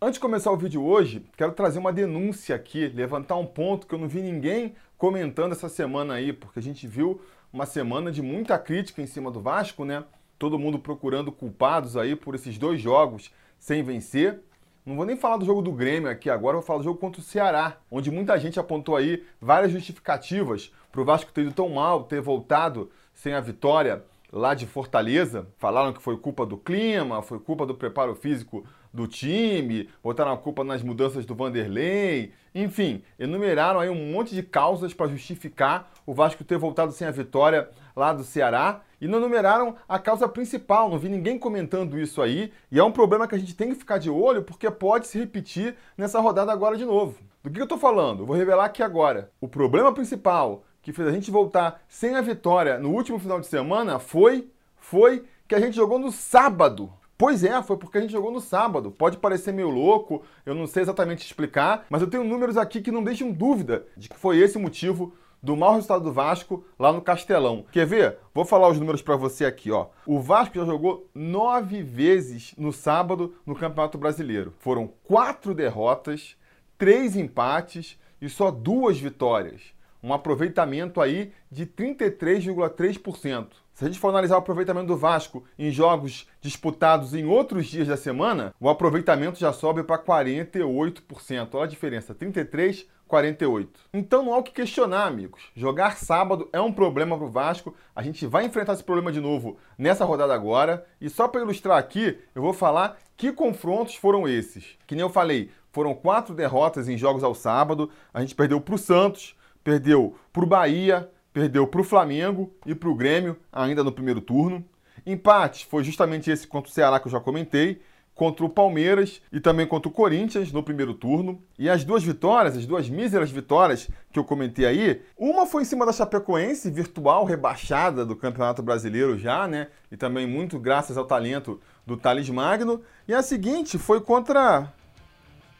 Antes de começar o vídeo hoje, quero trazer uma denúncia aqui, levantar um ponto que eu não vi ninguém comentando essa semana aí, porque a gente viu uma semana de muita crítica em cima do Vasco, né? Todo mundo procurando culpados aí por esses dois jogos sem vencer. Não vou nem falar do jogo do Grêmio aqui agora, vou falar do jogo contra o Ceará, onde muita gente apontou aí várias justificativas para o Vasco ter ido tão mal, ter voltado sem a vitória lá de Fortaleza. Falaram que foi culpa do clima, foi culpa do preparo físico do time, botaram a culpa nas mudanças do Vanderlei, enfim, enumeraram aí um monte de causas para justificar o Vasco ter voltado sem a vitória lá do Ceará e não enumeraram a causa principal, não vi ninguém comentando isso aí, e é um problema que a gente tem que ficar de olho porque pode se repetir nessa rodada agora de novo. Do que eu estou falando? Eu vou revelar aqui agora. O problema principal que fez a gente voltar sem a vitória no último final de semana foi foi que a gente jogou no sábado. Pois é, foi porque a gente jogou no sábado. Pode parecer meio louco, eu não sei exatamente explicar, mas eu tenho números aqui que não deixam dúvida de que foi esse o motivo do mau resultado do Vasco lá no Castelão. Quer ver? Vou falar os números para você aqui, ó. O Vasco já jogou nove vezes no sábado no Campeonato Brasileiro. Foram quatro derrotas, três empates e só duas vitórias. Um aproveitamento aí de 33,3%. Se a gente for analisar o aproveitamento do Vasco em jogos disputados em outros dias da semana, o aproveitamento já sobe para 48%. Olha a diferença, 33 48. Então não há o que questionar, amigos. Jogar sábado é um problema para o Vasco. A gente vai enfrentar esse problema de novo nessa rodada agora. E só para ilustrar aqui, eu vou falar que confrontos foram esses. Que nem eu falei, foram quatro derrotas em jogos ao sábado. A gente perdeu para o Santos, perdeu para o Bahia, perdeu para o Flamengo e para o Grêmio, ainda no primeiro turno. Empate foi justamente esse contra o Ceará que eu já comentei, contra o Palmeiras e também contra o Corinthians no primeiro turno. E as duas vitórias, as duas míseras vitórias que eu comentei aí, uma foi em cima da Chapecoense, virtual rebaixada do Campeonato Brasileiro já, né? E também muito graças ao talento do Thales Magno. E a seguinte foi contra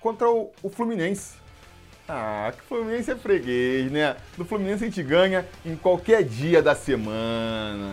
contra o, o Fluminense. Ah, que Fluminense é freguês, né? Do Fluminense a gente ganha em qualquer dia da semana.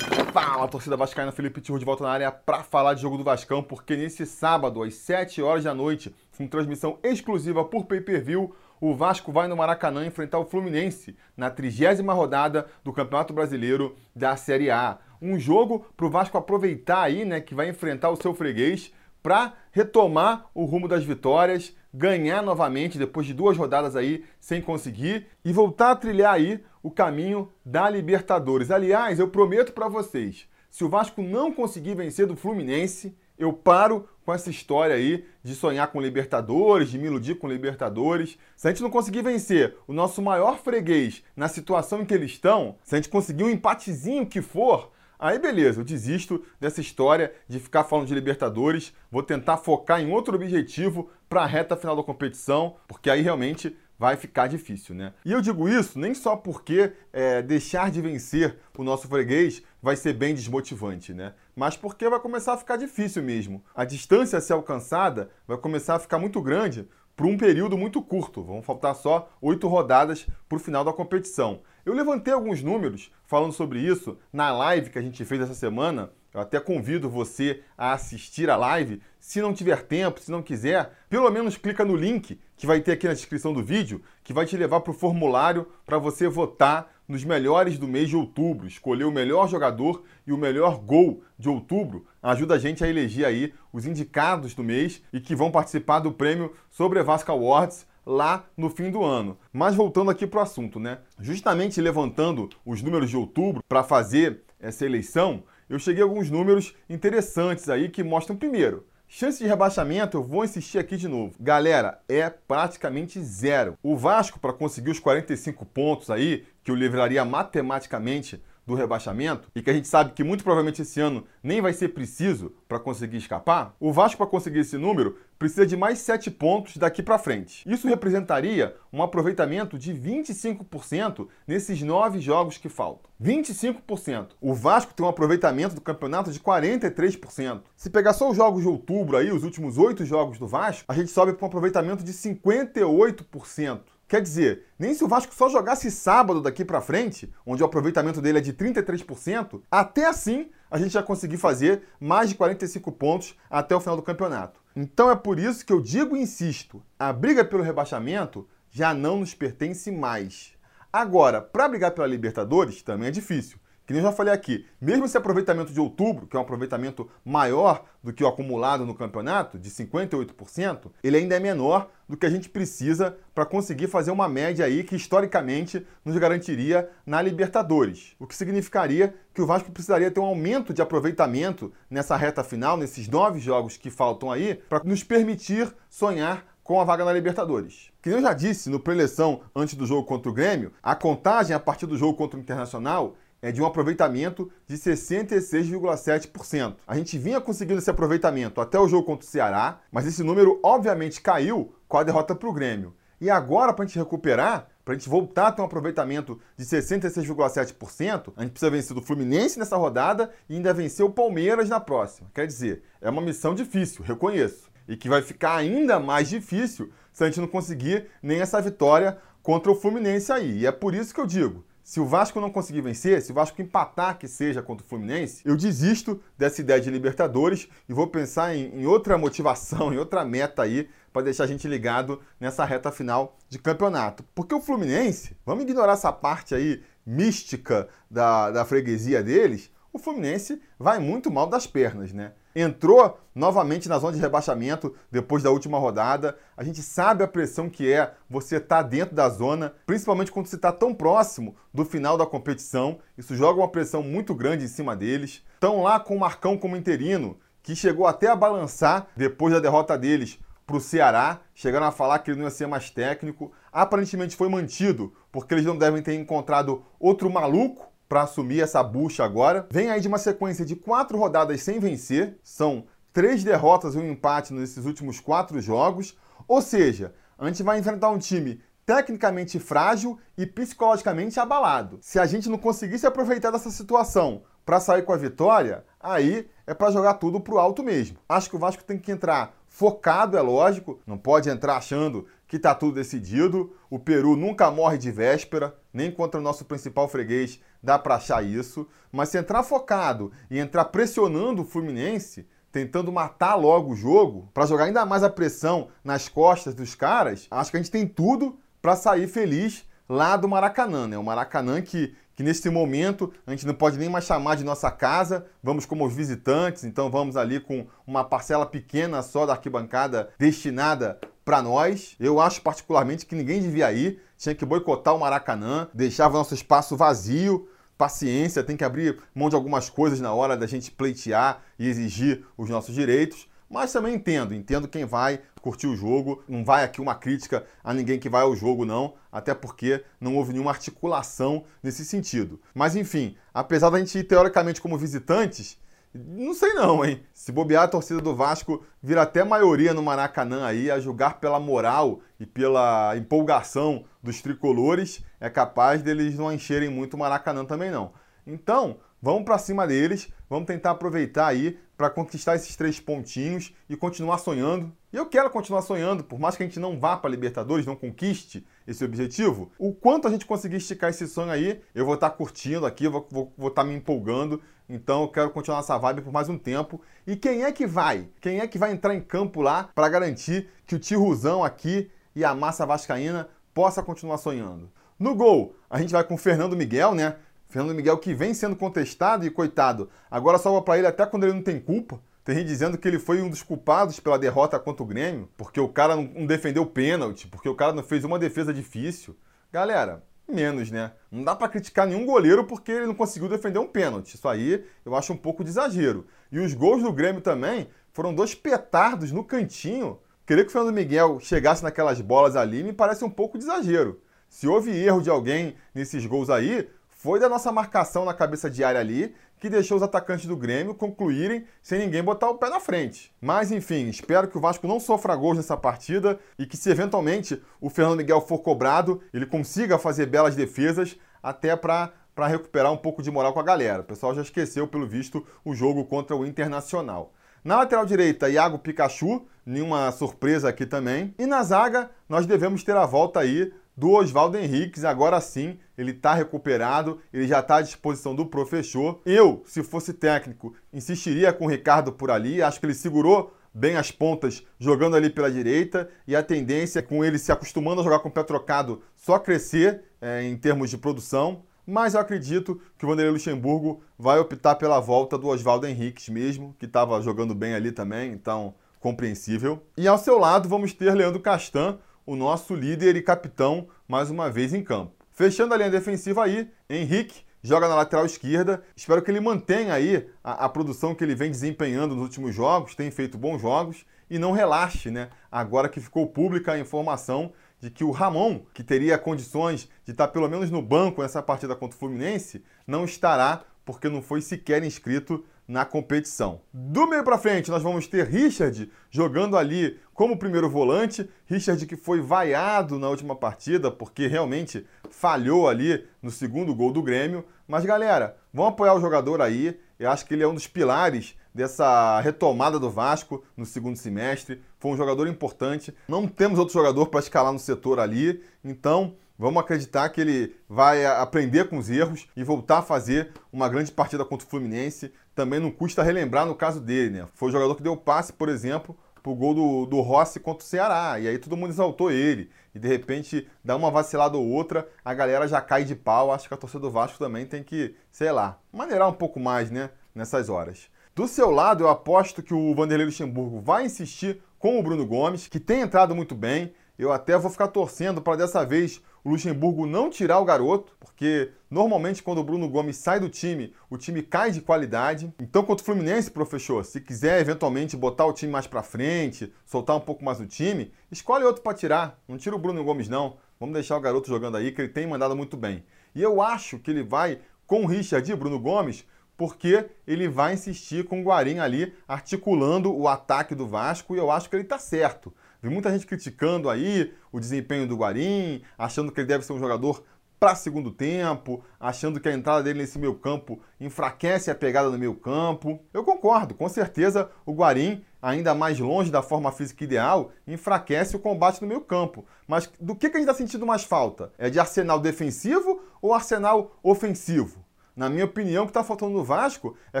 Fala, torcida vascaína, Felipe Tiro de volta na área para falar de jogo do Vascão, porque nesse sábado, às 7 horas da noite, com transmissão exclusiva por pay-per-view, o Vasco vai no Maracanã enfrentar o Fluminense na trigésima rodada do Campeonato Brasileiro da Série A um jogo para o Vasco aproveitar aí, né, que vai enfrentar o seu freguês para retomar o rumo das vitórias, ganhar novamente depois de duas rodadas aí sem conseguir e voltar a trilhar aí o caminho da Libertadores. Aliás, eu prometo para vocês, se o Vasco não conseguir vencer do Fluminense, eu paro com essa história aí de sonhar com Libertadores, de me iludir com Libertadores. Se a gente não conseguir vencer o nosso maior freguês na situação em que eles estão, se a gente conseguir um empatezinho que for, Aí beleza, eu desisto dessa história de ficar falando de Libertadores, vou tentar focar em outro objetivo para a reta final da competição, porque aí realmente vai ficar difícil, né? E eu digo isso nem só porque é, deixar de vencer o nosso freguês vai ser bem desmotivante, né? Mas porque vai começar a ficar difícil mesmo. A distância a ser alcançada vai começar a ficar muito grande por um período muito curto. Vão faltar só oito rodadas para o final da competição. Eu levantei alguns números falando sobre isso na live que a gente fez essa semana. Eu até convido você a assistir a live. Se não tiver tempo, se não quiser, pelo menos clica no link que vai ter aqui na descrição do vídeo, que vai te levar para o formulário para você votar nos melhores do mês de outubro, escolher o melhor jogador e o melhor gol de outubro. Ajuda a gente a eleger aí os indicados do mês e que vão participar do prêmio Sobre Vasco Awards lá no fim do ano. Mas voltando aqui para o assunto, né? Justamente levantando os números de outubro para fazer essa eleição, eu cheguei a alguns números interessantes aí que mostram primeiro Chance de rebaixamento, eu vou insistir aqui de novo. Galera, é praticamente zero. O Vasco, para conseguir os 45 pontos aí, que o livraria matematicamente do rebaixamento e que a gente sabe que muito provavelmente esse ano nem vai ser preciso para conseguir escapar, o Vasco para conseguir esse número precisa de mais 7 pontos daqui para frente. Isso representaria um aproveitamento de 25% nesses 9 jogos que faltam. 25%. O Vasco tem um aproveitamento do campeonato de 43%. Se pegar só os jogos de outubro aí, os últimos 8 jogos do Vasco, a gente sobe para um aproveitamento de 58%. Quer dizer, nem se o Vasco só jogasse sábado daqui para frente, onde o aproveitamento dele é de 33%, até assim a gente já conseguir fazer mais de 45 pontos até o final do campeonato. Então é por isso que eu digo e insisto, a briga pelo rebaixamento já não nos pertence mais. Agora, para brigar pela Libertadores também é difícil. Que nem eu já falei aqui, mesmo esse aproveitamento de outubro, que é um aproveitamento maior do que o acumulado no campeonato, de 58%, ele ainda é menor do que a gente precisa para conseguir fazer uma média aí que historicamente nos garantiria na Libertadores. O que significaria que o Vasco precisaria ter um aumento de aproveitamento nessa reta final, nesses nove jogos que faltam aí, para nos permitir sonhar com a vaga na Libertadores. Que eu já disse no preleção antes do jogo contra o Grêmio, a contagem a partir do jogo contra o Internacional é de um aproveitamento de 66,7%. A gente vinha conseguindo esse aproveitamento até o jogo contra o Ceará, mas esse número obviamente caiu com a derrota para o Grêmio. E agora, para a gente recuperar, para a gente voltar a ter um aproveitamento de 66,7%, a gente precisa vencer o Fluminense nessa rodada e ainda vencer o Palmeiras na próxima. Quer dizer, é uma missão difícil, reconheço. E que vai ficar ainda mais difícil se a gente não conseguir nem essa vitória contra o Fluminense aí. E é por isso que eu digo, se o Vasco não conseguir vencer, se o Vasco empatar que seja contra o Fluminense, eu desisto dessa ideia de Libertadores e vou pensar em, em outra motivação, em outra meta aí para deixar a gente ligado nessa reta final de campeonato. Porque o Fluminense, vamos ignorar essa parte aí mística da, da freguesia deles, o Fluminense vai muito mal das pernas, né? Entrou novamente na zona de rebaixamento depois da última rodada. A gente sabe a pressão que é você estar tá dentro da zona, principalmente quando você está tão próximo do final da competição. Isso joga uma pressão muito grande em cima deles. Estão lá com o Marcão como interino, que chegou até a balançar depois da derrota deles para o Ceará. Chegaram a falar que ele não ia ser mais técnico. Aparentemente foi mantido, porque eles não devem ter encontrado outro maluco para assumir essa bucha agora. Vem aí de uma sequência de quatro rodadas sem vencer, são três derrotas e um empate nesses últimos quatro jogos. Ou seja, a gente vai enfrentar um time tecnicamente frágil e psicologicamente abalado. Se a gente não conseguir se aproveitar dessa situação para sair com a vitória, aí é para jogar tudo pro alto mesmo. Acho que o Vasco tem que entrar focado, é lógico, não pode entrar achando que está tudo decidido. O Peru nunca morre de véspera, nem contra o nosso principal freguês dá para achar isso. Mas se entrar focado e entrar pressionando o Fluminense, tentando matar logo o jogo, para jogar ainda mais a pressão nas costas dos caras, acho que a gente tem tudo para sair feliz lá do Maracanã, né? O Maracanã que, que nesse momento a gente não pode nem mais chamar de nossa casa, vamos como visitantes, então vamos ali com uma parcela pequena só da arquibancada destinada para nós. Eu acho particularmente que ninguém devia ir, tinha que boicotar o Maracanã, deixava nosso espaço vazio. Paciência, tem que abrir mão de algumas coisas na hora da gente pleitear e exigir os nossos direitos. Mas também entendo, entendo quem vai curtir o jogo. Não vai aqui uma crítica a ninguém que vai ao jogo, não, até porque não houve nenhuma articulação nesse sentido. Mas enfim, apesar da gente ir teoricamente como visitantes, não sei não, hein? Se bobear a torcida do Vasco vira até maioria no Maracanã aí, a julgar pela moral e pela empolgação dos tricolores, é capaz deles não encherem muito o Maracanã também não. Então, vamos para cima deles, vamos tentar aproveitar aí para conquistar esses três pontinhos e continuar sonhando. E eu quero continuar sonhando, por mais que a gente não vá para a Libertadores, não conquiste esse objetivo. O quanto a gente conseguir esticar esse sonho aí, eu vou estar tá curtindo aqui, vou, vou, vou estar tá me empolgando. Então eu quero continuar essa vibe por mais um tempo. E quem é que vai? Quem é que vai entrar em campo lá para garantir que o Tiruzão aqui e a massa vascaína possa continuar sonhando? No gol, a gente vai com o Fernando Miguel, né? Fernando Miguel que vem sendo contestado e coitado, agora salva para ele até quando ele não tem culpa. Tem gente dizendo que ele foi um dos culpados pela derrota contra o Grêmio, porque o cara não defendeu o pênalti, porque o cara não fez uma defesa difícil. Galera, menos, né? Não dá para criticar nenhum goleiro porque ele não conseguiu defender um pênalti. Isso aí eu acho um pouco de exagero. E os gols do Grêmio também foram dois petardos no cantinho. Querer que o Fernando Miguel chegasse naquelas bolas ali me parece um pouco de exagero. Se houve erro de alguém nesses gols aí, foi da nossa marcação na cabeça de área ali que deixou os atacantes do Grêmio concluírem sem ninguém botar o pé na frente. Mas enfim, espero que o Vasco não sofra gols nessa partida e que se eventualmente o Fernando Miguel for cobrado, ele consiga fazer belas defesas até para para recuperar um pouco de moral com a galera. O pessoal já esqueceu, pelo visto, o jogo contra o Internacional. Na lateral direita, Iago Pikachu, nenhuma surpresa aqui também. E na zaga, nós devemos ter a volta aí do Oswaldo Henriques. Agora sim, ele está recuperado, ele já está à disposição do professor. Eu, se fosse técnico, insistiria com o Ricardo por ali. Acho que ele segurou bem as pontas jogando ali pela direita e a tendência é com ele se acostumando a jogar com o pé trocado só crescer é, em termos de produção. Mas eu acredito que o Vanderlei Luxemburgo vai optar pela volta do Oswaldo Henriques mesmo, que estava jogando bem ali também, então compreensível. E ao seu lado vamos ter Leandro Castan, o nosso líder e capitão, mais uma vez em campo. Fechando a linha defensiva aí, Henrique joga na lateral esquerda. Espero que ele mantenha aí a, a, produção que ele vem desempenhando nos últimos jogos, tem feito bons jogos e não relaxe, né? Agora que ficou pública a informação de que o Ramon, que teria condições de estar pelo menos no banco nessa partida contra o Fluminense, não estará porque não foi sequer inscrito na competição. Do meio para frente, nós vamos ter Richard jogando ali como primeiro volante. Richard que foi vaiado na última partida porque realmente falhou ali no segundo gol do Grêmio. Mas galera, vamos apoiar o jogador aí. Eu acho que ele é um dos pilares dessa retomada do Vasco no segundo semestre. Foi um jogador importante. Não temos outro jogador para escalar no setor ali, então Vamos acreditar que ele vai aprender com os erros e voltar a fazer uma grande partida contra o Fluminense. Também não custa relembrar no caso dele, né? Foi o jogador que deu passe, por exemplo, pro gol do, do Rossi contra o Ceará. E aí todo mundo exaltou ele. E de repente dá uma vacilada ou outra, a galera já cai de pau. Acho que a torcida do Vasco também tem que, sei lá, maneirar um pouco mais, né? Nessas horas. Do seu lado, eu aposto que o Vanderlei Luxemburgo vai insistir com o Bruno Gomes, que tem entrado muito bem. Eu até vou ficar torcendo para dessa vez o Luxemburgo não tirar o garoto, porque normalmente quando o Bruno Gomes sai do time, o time cai de qualidade. Então, contra o Fluminense, professor, se quiser eventualmente botar o time mais para frente, soltar um pouco mais o time, escolhe outro para tirar. Não tira o Bruno Gomes não. Vamos deixar o garoto jogando aí que ele tem mandado muito bem. E eu acho que ele vai com o Richard e Bruno Gomes porque ele vai insistir com o Guarim ali articulando o ataque do Vasco e eu acho que ele está certo. Vi muita gente criticando aí o desempenho do Guarim, achando que ele deve ser um jogador para segundo tempo, achando que a entrada dele nesse meio campo enfraquece a pegada no meio campo. Eu concordo, com certeza o Guarim, ainda mais longe da forma física ideal, enfraquece o combate no meio campo. Mas do que, que a gente está sentindo mais falta? É de arsenal defensivo ou arsenal ofensivo? Na minha opinião, o que está faltando no Vasco é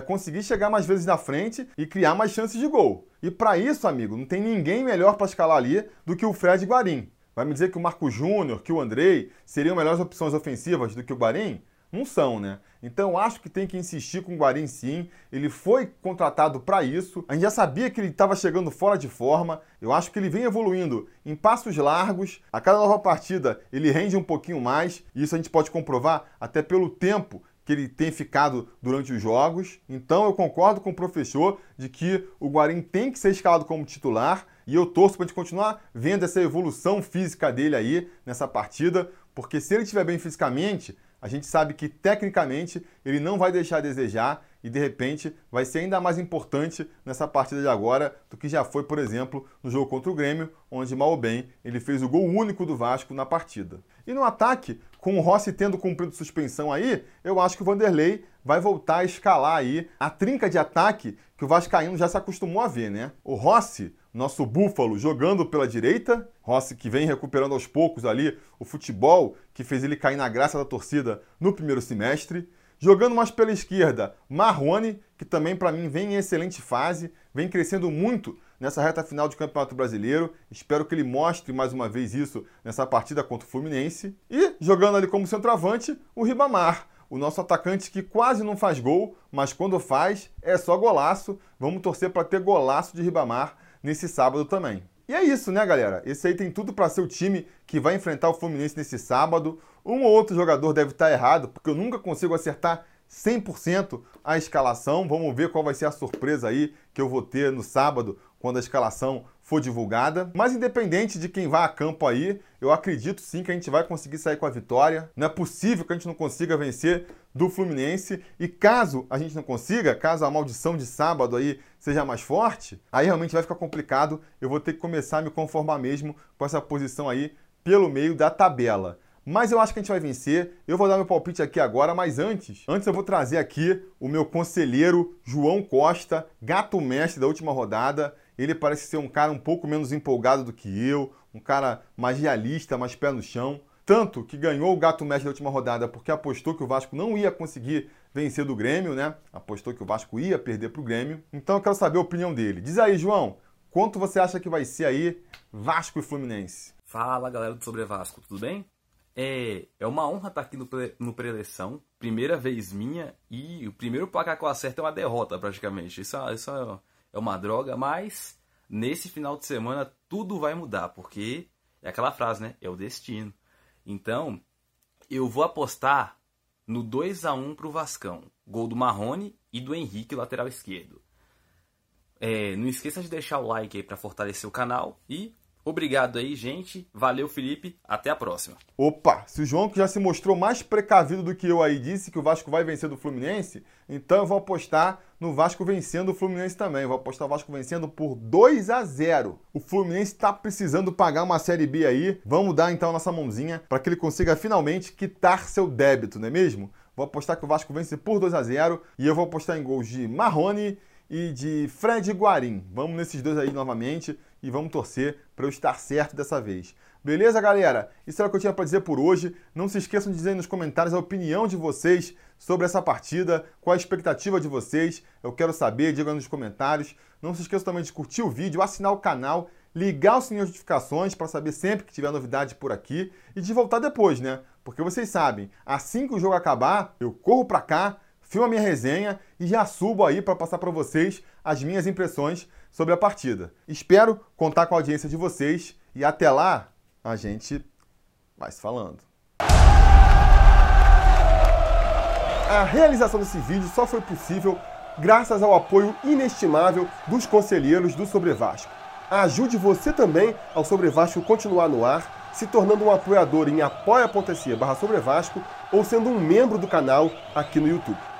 conseguir chegar mais vezes na frente e criar mais chances de gol. E para isso, amigo, não tem ninguém melhor para escalar ali do que o Fred Guarim. Vai me dizer que o Marco Júnior, que o Andrei seriam melhores opções ofensivas do que o Guarim? Não são, né? Então acho que tem que insistir com o Guarim sim. Ele foi contratado para isso. A gente já sabia que ele estava chegando fora de forma. Eu acho que ele vem evoluindo em passos largos. A cada nova partida ele rende um pouquinho mais. Isso a gente pode comprovar até pelo tempo que ele tem ficado durante os jogos. Então eu concordo com o professor de que o Guarim tem que ser escalado como titular e eu torço para a gente continuar vendo essa evolução física dele aí nessa partida, porque se ele estiver bem fisicamente, a gente sabe que tecnicamente ele não vai deixar a desejar e de repente vai ser ainda mais importante nessa partida de agora do que já foi, por exemplo, no jogo contra o Grêmio, onde mal ou bem ele fez o gol único do Vasco na partida. E no ataque, com o Rossi tendo cumprido suspensão aí, eu acho que o Vanderlei vai voltar a escalar aí a trinca de ataque que o Vascaíno já se acostumou a ver, né? O Rossi, nosso búfalo, jogando pela direita, Rossi que vem recuperando aos poucos ali o futebol que fez ele cair na graça da torcida no primeiro semestre. Jogando mais pela esquerda, Marrone, que também para mim vem em excelente fase, vem crescendo muito nessa reta final de Campeonato Brasileiro. Espero que ele mostre mais uma vez isso nessa partida contra o Fluminense. E jogando ali como centroavante, o Ribamar, o nosso atacante que quase não faz gol, mas quando faz é só golaço. Vamos torcer para ter golaço de Ribamar nesse sábado também. E é isso, né, galera? Esse aí tem tudo para ser o time que vai enfrentar o Fluminense nesse sábado. Um ou outro jogador deve estar errado, porque eu nunca consigo acertar 100% a escalação. Vamos ver qual vai ser a surpresa aí que eu vou ter no sábado, quando a escalação for divulgada. Mas independente de quem vá a campo aí, eu acredito sim que a gente vai conseguir sair com a vitória. Não é possível que a gente não consiga vencer do Fluminense. E caso a gente não consiga, caso a maldição de sábado aí seja mais forte, aí realmente vai ficar complicado. Eu vou ter que começar a me conformar mesmo com essa posição aí pelo meio da tabela. Mas eu acho que a gente vai vencer. Eu vou dar meu palpite aqui agora, mas antes, antes eu vou trazer aqui o meu conselheiro João Costa, gato mestre da última rodada. Ele parece ser um cara um pouco menos empolgado do que eu, um cara mais realista, mais pé no chão. tanto que ganhou o gato mestre da última rodada porque apostou que o Vasco não ia conseguir vencer do Grêmio, né? Apostou que o Vasco ia perder para o Grêmio. Então eu quero saber a opinião dele. Diz aí, João, quanto você acha que vai ser aí Vasco e Fluminense? Fala, galera do Sobre Vasco, tudo bem? É, é uma honra estar aqui no, no pré-eleição, primeira vez minha, e o primeiro placar que eu acerto é uma derrota praticamente. Isso, isso é uma droga, mas nesse final de semana tudo vai mudar, porque é aquela frase, né? É o destino. Então, eu vou apostar no 2 a 1 pro Vascão. Gol do Marrone e do Henrique, lateral esquerdo. É, não esqueça de deixar o like aí para fortalecer o canal e Obrigado aí, gente. Valeu, Felipe. Até a próxima. Opa, se o João que já se mostrou mais precavido do que eu aí disse que o Vasco vai vencer do Fluminense, então eu vou apostar no Vasco vencendo o Fluminense também. Eu vou apostar o Vasco vencendo por 2 a 0. O Fluminense está precisando pagar uma Série B aí. Vamos dar então nossa mãozinha para que ele consiga finalmente quitar seu débito, não é mesmo? Vou apostar que o Vasco vence por 2 a 0 e eu vou apostar em gols de Marrone e de Fred Guarim. Vamos nesses dois aí novamente e vamos torcer para eu estar certo dessa vez. Beleza, galera? Isso era o que eu tinha para dizer por hoje. Não se esqueçam de dizer aí nos comentários a opinião de vocês sobre essa partida, qual a expectativa de vocês. Eu quero saber, diga nos comentários. Não se esqueçam também de curtir o vídeo, assinar o canal, ligar o sininho de notificações para saber sempre que tiver novidade por aqui e de voltar depois, né? Porque vocês sabem, assim que o jogo acabar, eu corro para cá filmo a minha resenha e já subo aí para passar para vocês as minhas impressões sobre a partida. Espero contar com a audiência de vocês e até lá a gente vai se falando. A realização desse vídeo só foi possível graças ao apoio inestimável dos conselheiros do Sobre Vasco. Ajude você também ao Sobre Vasco continuar no ar, se tornando um apoiador em apoia.se barra ou sendo um membro do canal aqui no YouTube.